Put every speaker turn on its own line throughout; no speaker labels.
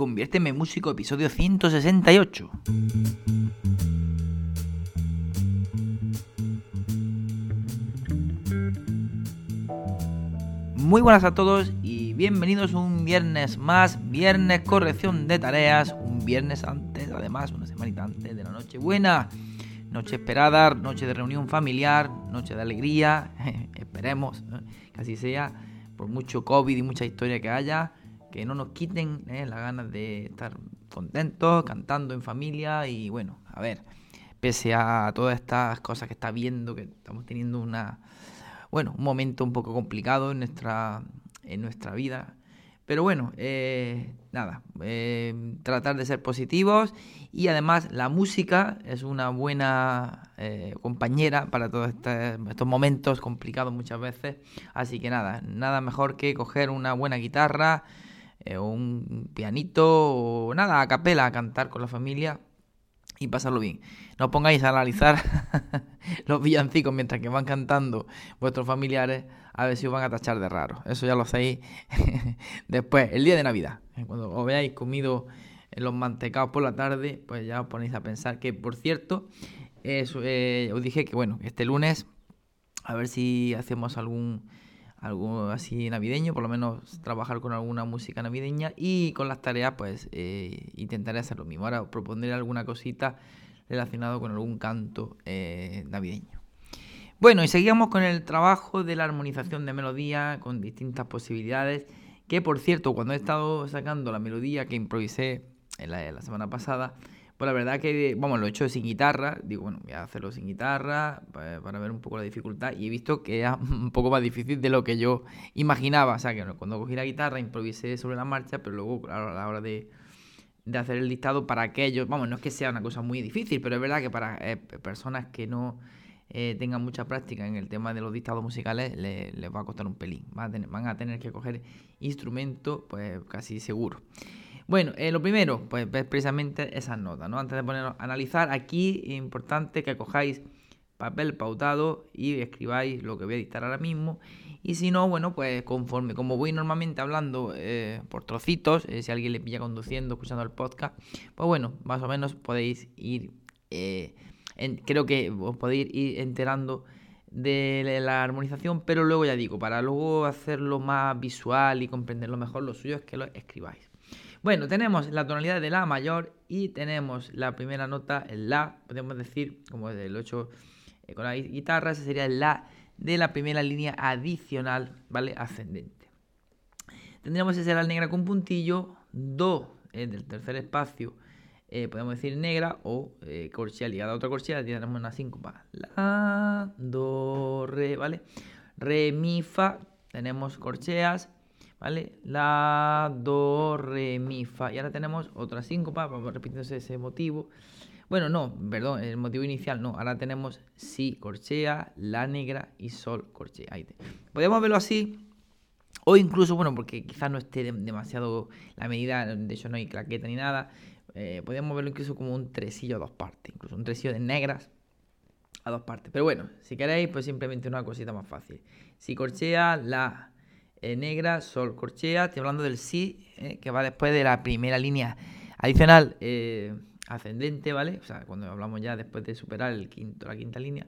Conviérteme en músico, episodio 168. Muy buenas a todos y bienvenidos un viernes más, viernes corrección de tareas, un viernes antes, además, una semanita antes de la noche buena, noche esperada, noche de reunión familiar, noche de alegría, esperemos que así sea, por mucho COVID y mucha historia que haya, que no nos quiten ¿eh? las ganas de estar contentos, cantando en familia y bueno, a ver, pese a todas estas cosas que está viendo, que estamos teniendo una, bueno, un momento un poco complicado en nuestra, en nuestra vida. Pero bueno, eh, nada, eh, tratar de ser positivos y además la música es una buena eh, compañera para todos este, estos momentos complicados muchas veces. Así que nada, nada mejor que coger una buena guitarra, eh, un pianito o nada, a capela, a cantar con la familia y pasarlo bien. No pongáis a analizar los villancicos mientras que van cantando vuestros familiares a ver si os van a tachar de raro. Eso ya lo hacéis después, el día de Navidad. Cuando os veáis comido los mantecados por la tarde, pues ya os ponéis a pensar que, por cierto, eh, os dije que, bueno, este lunes, a ver si hacemos algún algo así navideño, por lo menos trabajar con alguna música navideña y con las tareas pues eh, intentaré hacer lo mismo. Ahora propondré alguna cosita relacionado con algún canto eh, navideño. Bueno, y seguíamos con el trabajo de la armonización de melodía con distintas posibilidades, que por cierto, cuando he estado sacando la melodía que improvisé en la semana pasada, pues la verdad que, vamos, lo he hecho sin guitarra. Digo, bueno, voy a hacerlo sin guitarra para, ver un poco la dificultad. Y he visto que era un poco más difícil de lo que yo imaginaba. O sea, que cuando cogí la guitarra improvisé sobre la marcha, pero luego, claro, a la hora de, hacer el listado para aquellos, vamos, no es que sea una cosa muy difícil, pero es verdad que para eh, personas que no eh, tengan mucha práctica en el tema de los dictados musicales, les, va a costar un pelín. Van a tener, van a tener que coger instrumentos, pues casi seguro. Bueno, eh, lo primero, pues es precisamente esas notas, ¿no? Antes de ponernos a analizar, aquí es importante que cojáis papel pautado y escribáis lo que voy a dictar ahora mismo. Y si no, bueno, pues conforme, como voy normalmente hablando eh, por trocitos, eh, si alguien le pilla conduciendo, escuchando el podcast, pues bueno, más o menos podéis ir, creo que os podéis ir enterando de la armonización, pero luego ya digo, para luego hacerlo más visual y comprenderlo mejor, lo suyo es que lo escribáis. Bueno, tenemos la tonalidad de La mayor y tenemos la primera nota, el La, podemos decir, como el 8 eh, con la guitarra, ese sería el La de la primera línea adicional, ¿vale? Ascendente. Tendríamos ese La negra con puntillo, Do eh, del tercer espacio, eh, podemos decir negra o corchea ligada a otra corchea, tenemos una síncopa. La, Do, Re, ¿vale? Re, Mi, Fa, tenemos corcheas ¿vale? La, do, re, mi, fa. Y ahora tenemos otra síncopa, vamos repitiendo ese motivo. Bueno, no, perdón, el motivo inicial no. Ahora tenemos si corchea, la negra y sol corchea. Ahí Podemos verlo así. O incluso, bueno, porque quizás no esté demasiado la medida, de hecho no hay claqueta ni nada. Eh, verlo incluso como un tresillo a dos partes, incluso un tresillo de negras a dos partes. Pero bueno, si queréis, pues simplemente una cosita más fácil. Si corchea, la eh, negra, sol, corchea. Estoy hablando del si, eh, que va después de la primera línea adicional eh, ascendente, ¿vale? O sea, cuando hablamos ya después de superar el quinto, la quinta línea.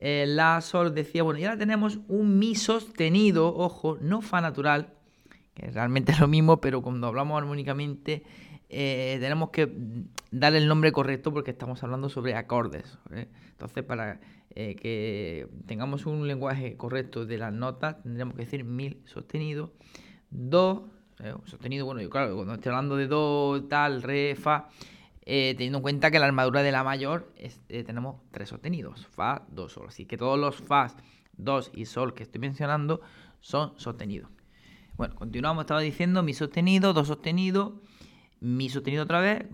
la sol decía, bueno, y ahora tenemos un mi sostenido, ojo, no fa natural, que realmente es lo mismo, pero cuando hablamos armónicamente tenemos que darle el nombre correcto porque estamos hablando sobre acordes. Entonces, para eh, que tengamos un lenguaje correcto de las notas, tendríamos que decir mil sostenido, do, eh, sostenido, bueno, yo claro, cuando estoy hablando de do, tal, re, fa, eh, teniendo en cuenta que la armadura de la mayor tenemos tres sostenidos, fa, do, sol, así que todos los fa, dos y sol que estoy mencionando son sostenidos. Bueno, continuamos, estaba diciendo mi sostenido, do sostenido, mi sostenido otra vez,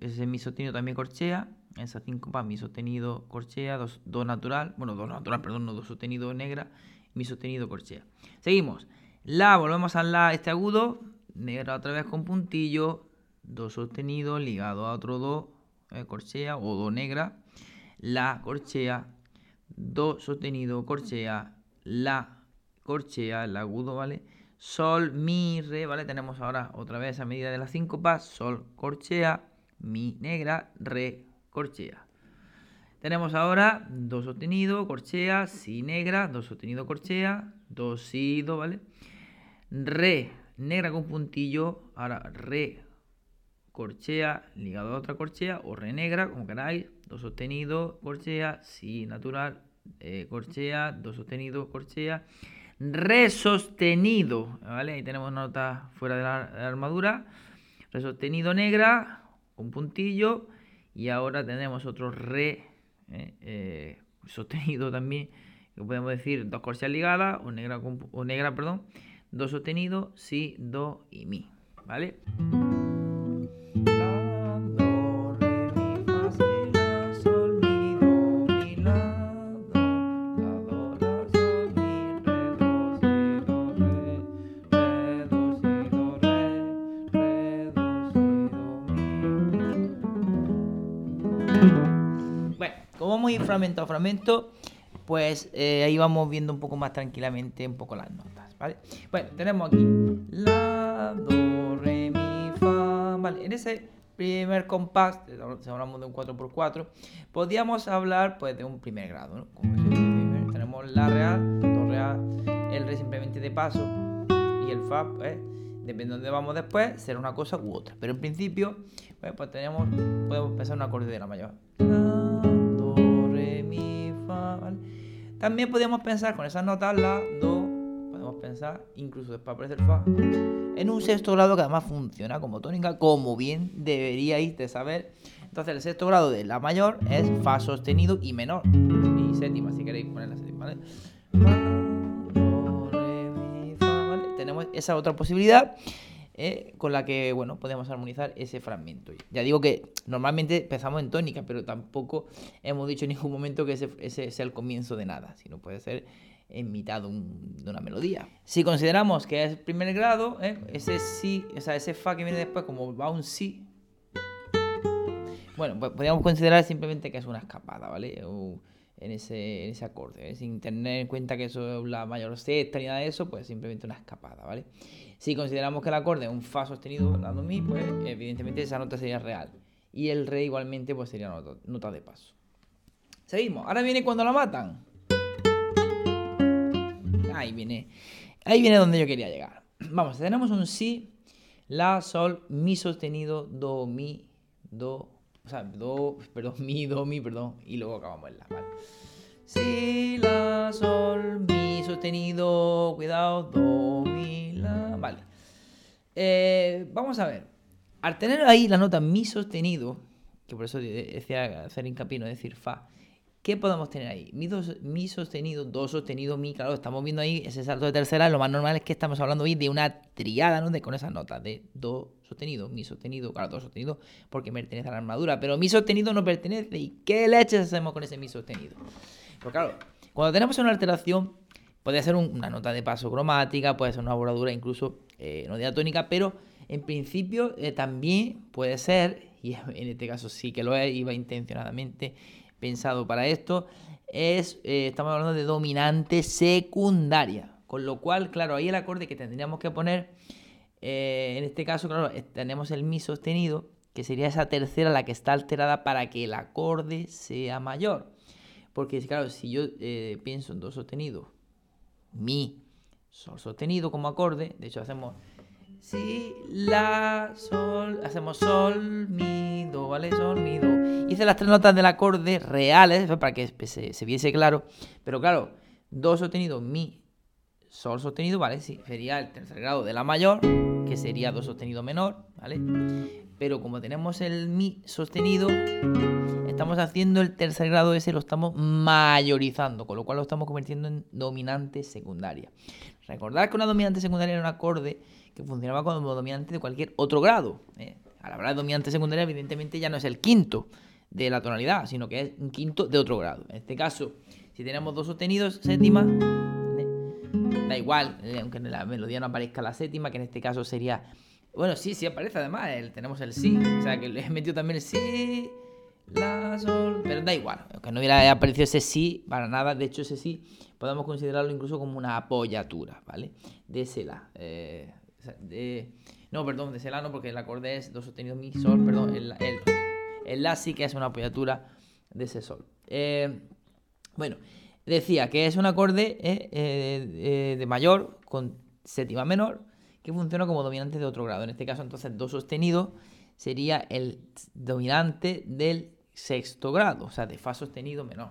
ese mi sostenido también corchea, esa síncopa, mi sostenido corchea, do, natural, bueno, do natural, perdón, no do sostenido negra, mi sostenido corchea. Seguimos. La, volvemos a la, este agudo, negra otra vez con puntillo, do sostenido ligado a otro do, eh, corchea o do negra, la corchea, do sostenido corchea, la corchea, el agudo, ¿vale? Sol, mi, re, ¿vale? Tenemos ahora otra vez a medida de la síncopa, sol, corchea, mi negra, re, corchea. Tenemos ahora do sostenido, corchea, si negra, do sostenido, corchea, do, si, do, ¿vale? Re, negra con puntillo, ahora re, corchea, ligado a otra corchea, o re negra, como queráis, do sostenido, corchea, si natural, eh, corchea, do sostenido, corchea, re sostenido, ¿vale? Ahí tenemos nota fuera de la, de la armadura, re sostenido negra, con puntillo, y ahora tenemos otro re eh, eh, sostenido también, podemos decir dos corcheas ligadas o negra, o negra, perdón, do sostenido, si, do y mi, ¿vale? Fragmento a fragmento, pues eh, ahí vamos viendo un poco más tranquilamente un poco las notas, ¿vale? Bueno, tenemos aquí La, Do, Re, Mi, Fa, ¿vale? En ese primer compás, si hablamos de un 4x4, podríamos hablar pues de un primer grado, ¿no? Como tenemos La real, Do real, el Re simplemente de paso y el Fa, pues, depende de dónde vamos después, será una cosa u otra. Pero en principio, pues, pues tenemos, podemos pensar un acorde de la mayor. También podríamos pensar con esas notas la, do, podemos pensar incluso después aparece el fa, en un sexto grado que además funciona como tónica, como bien deberíais de saber. Entonces el sexto grado de la mayor es fa sostenido y menor, y séptima si queréis poner la séptima, ¿vale? Tenemos esa otra posibilidad. Eh, con la que bueno podemos armonizar ese fragmento. Ya digo que normalmente empezamos en tónica, pero tampoco hemos dicho en ningún momento que ese, sea el comienzo de nada, sino puede ser en mitad de, una melodía. Si consideramos que es primer grado, ¿eh? ese si, o sea, ese fa que viene después como va un si, bueno, pues podríamos considerar simplemente que es una escapada, ¿vale? en ese, en ese acorde, ¿eh? sin tener en cuenta que eso es la mayor sexta ni nada de eso, pues simplemente una escapada, ¿vale? Si consideramos que el acorde es un Fa sostenido dando Mi, pues evidentemente esa nota sería real. Y el Re igualmente pues sería nota, nota de paso. Seguimos. Ahora viene cuando la matan. Ahí viene. Ahí viene donde yo quería llegar. Vamos, tenemos un Si, La, Sol, Mi sostenido, Do, Mi, Do, o sea, Do, perdón, Mi, Do, Mi, perdón, y luego acabamos en La, ¿vale? Si, La, Sol, Mi sostenido, cuidado, Do, Mi, La, vale. Eh, vamos a ver. Al tener ahí la nota Mi sostenido, que por eso decía hacer hincapié, no decir Fa, ¿qué podemos tener ahí? Mi, mi sostenido, Do sostenido, Mi, claro, estamos viendo ahí ese salto de tercera, lo más normal es que estamos hablando hoy de una triada, ¿no? De, con esas notas, de Do sostenido, Mi sostenido, claro, Do sostenido, porque pertenece a la armadura, pero Mi sostenido no pertenece, ¿y qué leches hacemos con ese Mi sostenido? Pues claro, cuando tenemos una alteración, puede ser una nota de paso cromática, puede ser una bordadura incluso eh, no diatónica, pero en principio eh, también puede ser, y en este caso sí que lo es, iba intencionadamente pensado para esto, es, eh, estamos hablando de dominante secundaria. Con lo cual, claro, ahí el acorde que tendríamos que poner, en este caso, claro, tenemos el mi sostenido, que sería esa tercera la que está alterada para que el acorde sea mayor. Porque, claro, si yo eh, pienso en do sostenido, mi, sol sostenido como acorde, de hecho hacemos si, la, sol, hacemos sol, mi, do, ¿vale? Sol, mi, do. Hice las tres notas del acorde reales, para que se, se viese claro, pero claro, do sostenido, mi, sol sostenido, ¿vale? Sí, sería el tercer grado de la mayor, que sería do sostenido menor, ¿vale? Pero como tenemos el mi sostenido, estamos haciendo el tercer grado ese, lo estamos mayorizando, con lo cual lo estamos convirtiendo en dominante secundaria. Recordad que una dominante secundaria era un acorde que funcionaba como dominante de cualquier otro grado. ¿eh? Al hablar de dominante secundaria, evidentemente ya no es el quinto de la tonalidad, sino que es un quinto de otro grado. En este caso, si tenemos dos sostenidos, séptima, da igual, eh, aunque en la melodía no aparezca la séptima, que en este caso sería. Bueno, sí, sí aparece además, tenemos el sí, o sea que le he metido también el sí, la, sol, pero da igual, aunque no hubiera aparecido ese sí, para nada, de hecho ese sí podemos considerarlo incluso como una apoyatura, ¿vale? De ese la. Eh, no, perdón, de ese la no, porque el acorde es do sostenido mi, sol, perdón, el, el, la sí que es una apoyatura de ese sol. Eh, bueno, decía que es un acorde eh, de mayor con séptima menor que funciona como dominante de otro grado. En este caso, entonces, do sostenido sería el dominante del sexto grado, o sea, de fa sostenido menor.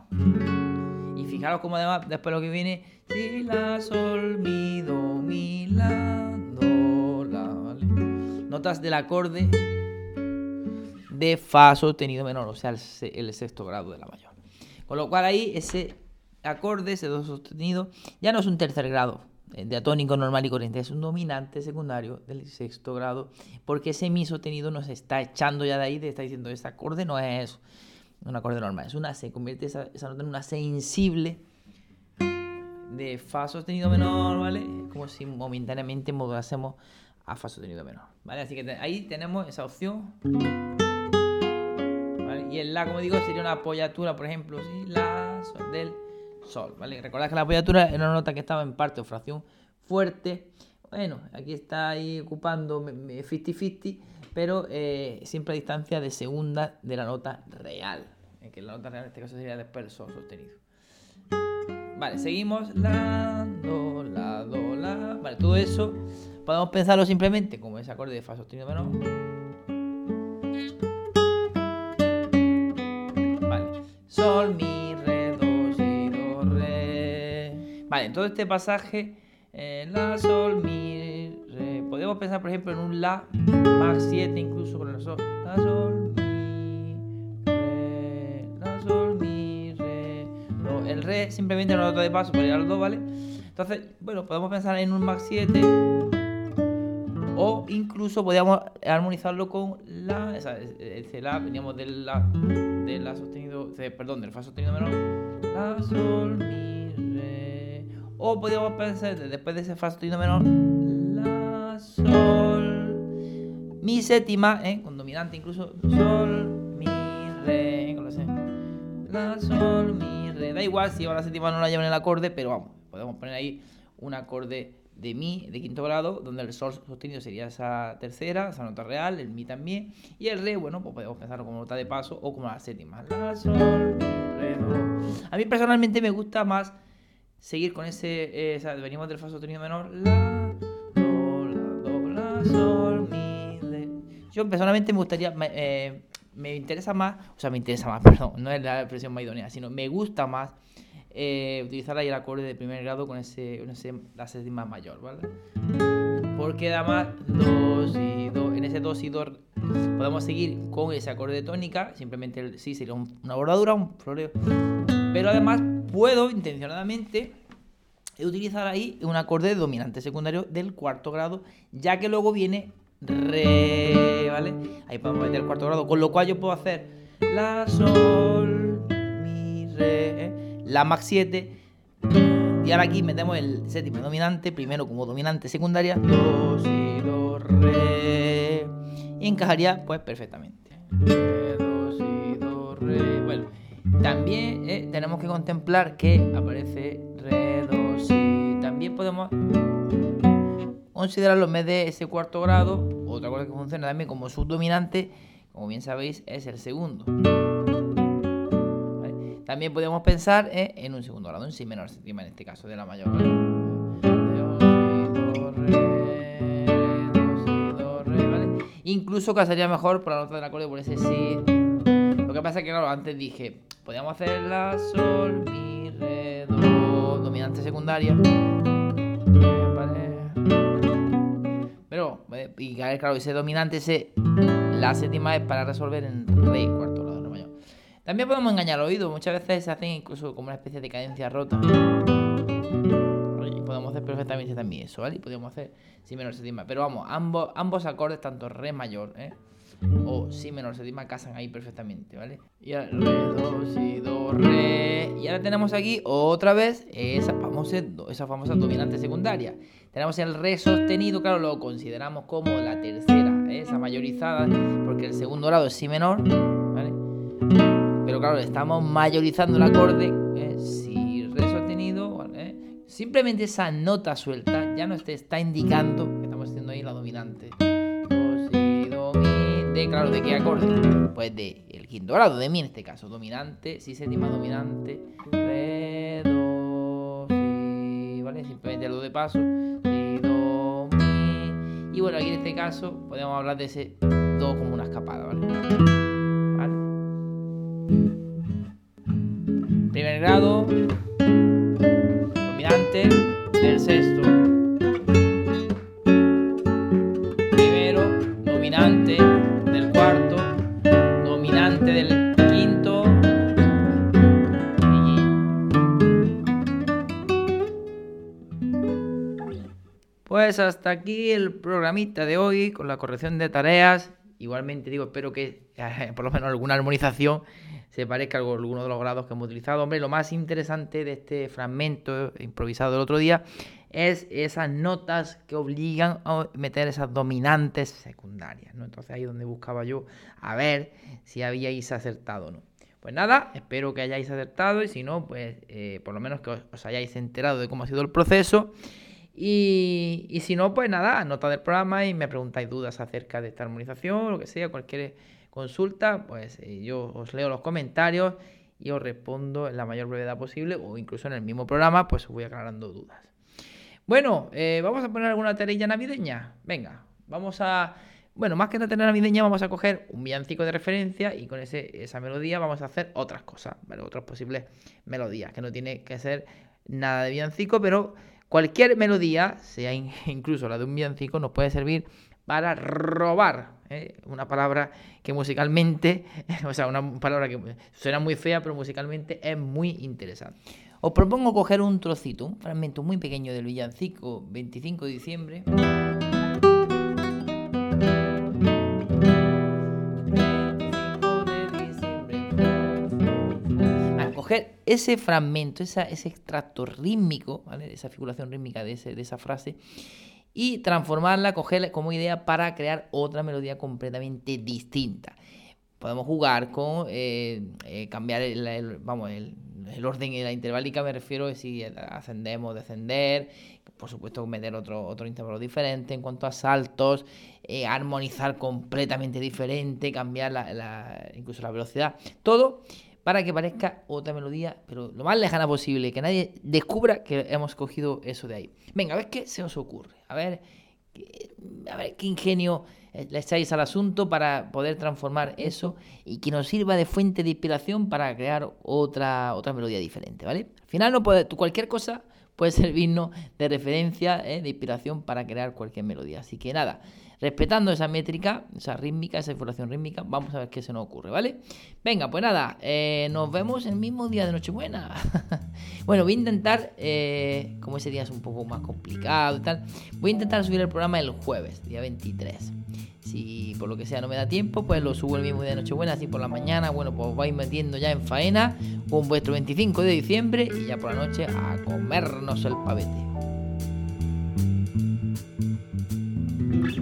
Y fijaros cómo además después lo que viene, si la sol mi do mi la do la, ¿vale? Notas del acorde de fa sostenido menor, o sea, el, sexto grado de la mayor. Con lo cual ahí ese acorde, ese do sostenido, ya no es un tercer grado, eh, de atónico normal y corriente, es un dominante secundario del sexto grado, porque ese mi sostenido nos está echando ya de ahí, te está diciendo, ese acorde no es un acorde normal, es una se convierte esa, nota en una sensible de fa sostenido menor, ¿vale? Como si momentáneamente modulásemos a fa sostenido menor, ¿vale? Así que ahí tenemos esa opción. ¿vale? Y el la, como digo, sería una apoyatura, por ejemplo, ¿sí? la del sol, ¿vale? Recordad que la apoyatura era una nota que estaba en parte o fracción fuerte. Bueno, aquí está ahí ocupando 50-50, pero eh, siempre a distancia de segunda de la nota real. que la nota real en este caso sería después el sol sostenido. Vale, seguimos. La, do, la, do, la. Vale, todo eso podemos pensarlo simplemente como ese acorde de fa sostenido menor. Vale, sol, mi, Vale, en todo este pasaje, eh, La, Sol, Mi, Re. Podemos pensar, por ejemplo, en un La más 7, incluso con el Sol. La, Sol, Mi, Re. La, Sol, Mi, Re. El Re simplemente una nota de paso para ir al Do, ¿vale? Entonces, bueno, podemos pensar en un Max 7. O incluso podríamos armonizarlo con la. Esa, ese la, veníamos del la, del la sostenido. Perdón, del Fa sostenido menor. La, Sol, Mi. O podríamos pensar, después de ese fa sostenido menor, la, sol, mi séptima, ¿eh? con dominante incluso, sol, mi, re, la, sol, mi, re. Da igual si la séptima no la lleva en el acorde, pero vamos, podemos poner ahí un acorde de mi de quinto grado, donde el sol sostenido sería esa tercera, esa nota real, el mi también, y el re, bueno, pues podemos pensarlo como nota de paso o como la séptima. La, sol, mi, re, do. A mí personalmente me gusta más seguir con ese, eh, venimos del fa sostenido menor, la, do, la, do, la, sol, mi, re. Yo personalmente me gustaría, me, eh, me, interesa más, o sea, me interesa más, perdón, no es la expresión más idónea, sino me gusta más eh, utilizar ahí el acorde de primer grado con ese, con ese la séptima mayor, ¿vale? Porque además, dos y do, en ese dos y do podemos seguir con ese acorde de tónica, simplemente sí sería una bordadura, un floreo, pero además puedo intencionadamente utilizar ahí un acorde dominante secundario del cuarto grado, ya que luego viene re, ¿vale? Ahí podemos meter el cuarto grado, con lo cual yo puedo hacer la, sol, mi, re, ¿eh? la max 7, y ahora aquí metemos el séptimo dominante, primero como dominante secundaria, do, si, do, re, y encajaría pues perfectamente. bueno. También eh, tenemos que contemplar que aparece re, do, si. También podemos considerarlo en vez de ese cuarto grado, otra cosa que funciona también como subdominante, como bien sabéis, es el segundo. También podemos pensar eh, en un segundo grado, en si menor séptima en este caso, de la mayor. Incluso casaría mejor por la nota del acorde por ese si. Lo que pasa es que, claro, antes dije, podríamos hacer la, sol, mi, re, do, dominante secundaria. Pero, y claro, ese dominante, ese, la séptima es para resolver en re cuarto grado de mayor. También podemos engañar al oído, muchas veces se hacen incluso como una especie de cadencia rota. podemos hacer perfectamente también eso, ¿vale? Y podríamos hacer si menor séptima. Pero vamos, ambos, ambos acordes, tanto re mayor, ¿eh? O si menor séptima casan ahí perfectamente, ¿vale? Y ahora re, do, si, do, re. Y ahora tenemos aquí otra vez esa famosa, esa famosa dominante secundaria. Tenemos el re sostenido, claro, lo consideramos como la tercera, ¿eh? esa mayorizada, porque el segundo grado es si menor, ¿vale? Pero claro, estamos mayorizando el acorde, ¿eh? si re sostenido, ¿vale? Simplemente esa nota suelta ya nos está indicando que estamos haciendo ahí la dominante. Claro, ¿de qué acorde? Pues de el quinto grado, de mi en este caso, dominante, si séptima dominante, re, do, si, ¿vale? Simplemente el do de paso, si, do, mi. Y bueno, aquí en este caso podemos hablar de ese do como una escapada, ¿vale? ¿Vale? Primer grado, dominante del sexto. Hasta aquí el programita de hoy con la corrección de tareas. Igualmente digo, espero que eh, por lo menos alguna armonización se parezca a alguno de los grados que hemos utilizado. Hombre, lo más interesante de este fragmento improvisado del otro día es esas notas que obligan a meter esas dominantes secundarias. ¿no? Entonces ahí es donde buscaba yo a ver si habíais acertado o no. Pues nada, espero que hayáis acertado y si no, pues eh, por lo menos que os, os, hayáis enterado de cómo ha sido el proceso. Y, y, si no, pues nada, nota del programa y me preguntáis dudas acerca de esta armonización lo que sea, cualquier consulta, pues eh, yo os leo los comentarios y os respondo en la mayor brevedad posible o incluso en el mismo programa, pues os voy aclarando dudas. Bueno, eh, vamos a poner alguna tarea navideña. Venga, vamos a... Bueno, más que una tarea navideña, vamos a coger un villancico de referencia y con ese, esa melodía vamos a hacer otras cosas, ¿vale? Otras posibles melodías, que no tiene que ser nada de villancico, pero cualquier melodía, sea incluso la de un villancico, nos puede servir para robar. ¿eh? Una palabra que musicalmente, o sea, una palabra que suena muy fea, pero musicalmente es muy interesante. Os propongo coger un trocito, un fragmento muy pequeño del villancico 25 de diciembre. Coger ese fragmento, ese extracto rítmico, ¿vale? esa figuración rítmica de, esa frase, y transformarla, cogerla como idea para crear otra melodía completamente distinta. Podemos jugar con eh, eh, cambiar el, orden de la intervalica, me refiero a si ascendemos, descender, por supuesto meter otro, intervalo diferente en cuanto a saltos, eh, armonizar completamente diferente, cambiar incluso la velocidad, todo para que parezca otra melodía, pero lo más lejana posible, que nadie descubra que hemos cogido eso de ahí. Venga, a ver qué se os ocurre, a ver, a ver qué ingenio le echáis al asunto para poder transformar eso y que nos sirva de fuente de inspiración para crear otra, otra melodía diferente, ¿vale? Al final no puede, cualquier cosa puede servirnos de referencia, ¿eh? de inspiración para crear cualquier melodía. Así que nada, respetando esa métrica, esa rítmica, esa información rítmica, vamos a ver qué se nos ocurre, ¿vale? Venga, pues nada, eh, nos vemos el mismo día de Nochebuena. bueno, voy a intentar, eh, como ese día es un poco más complicado y tal, voy a intentar subir el programa el jueves, día 23. Si por lo que sea no me da tiempo, pues lo subo el mismo día de Nochebuena, así por la mañana, bueno, pues vais metiendo ya en faena con vuestro 25 de diciembre y ya por la noche a comernos el pavete.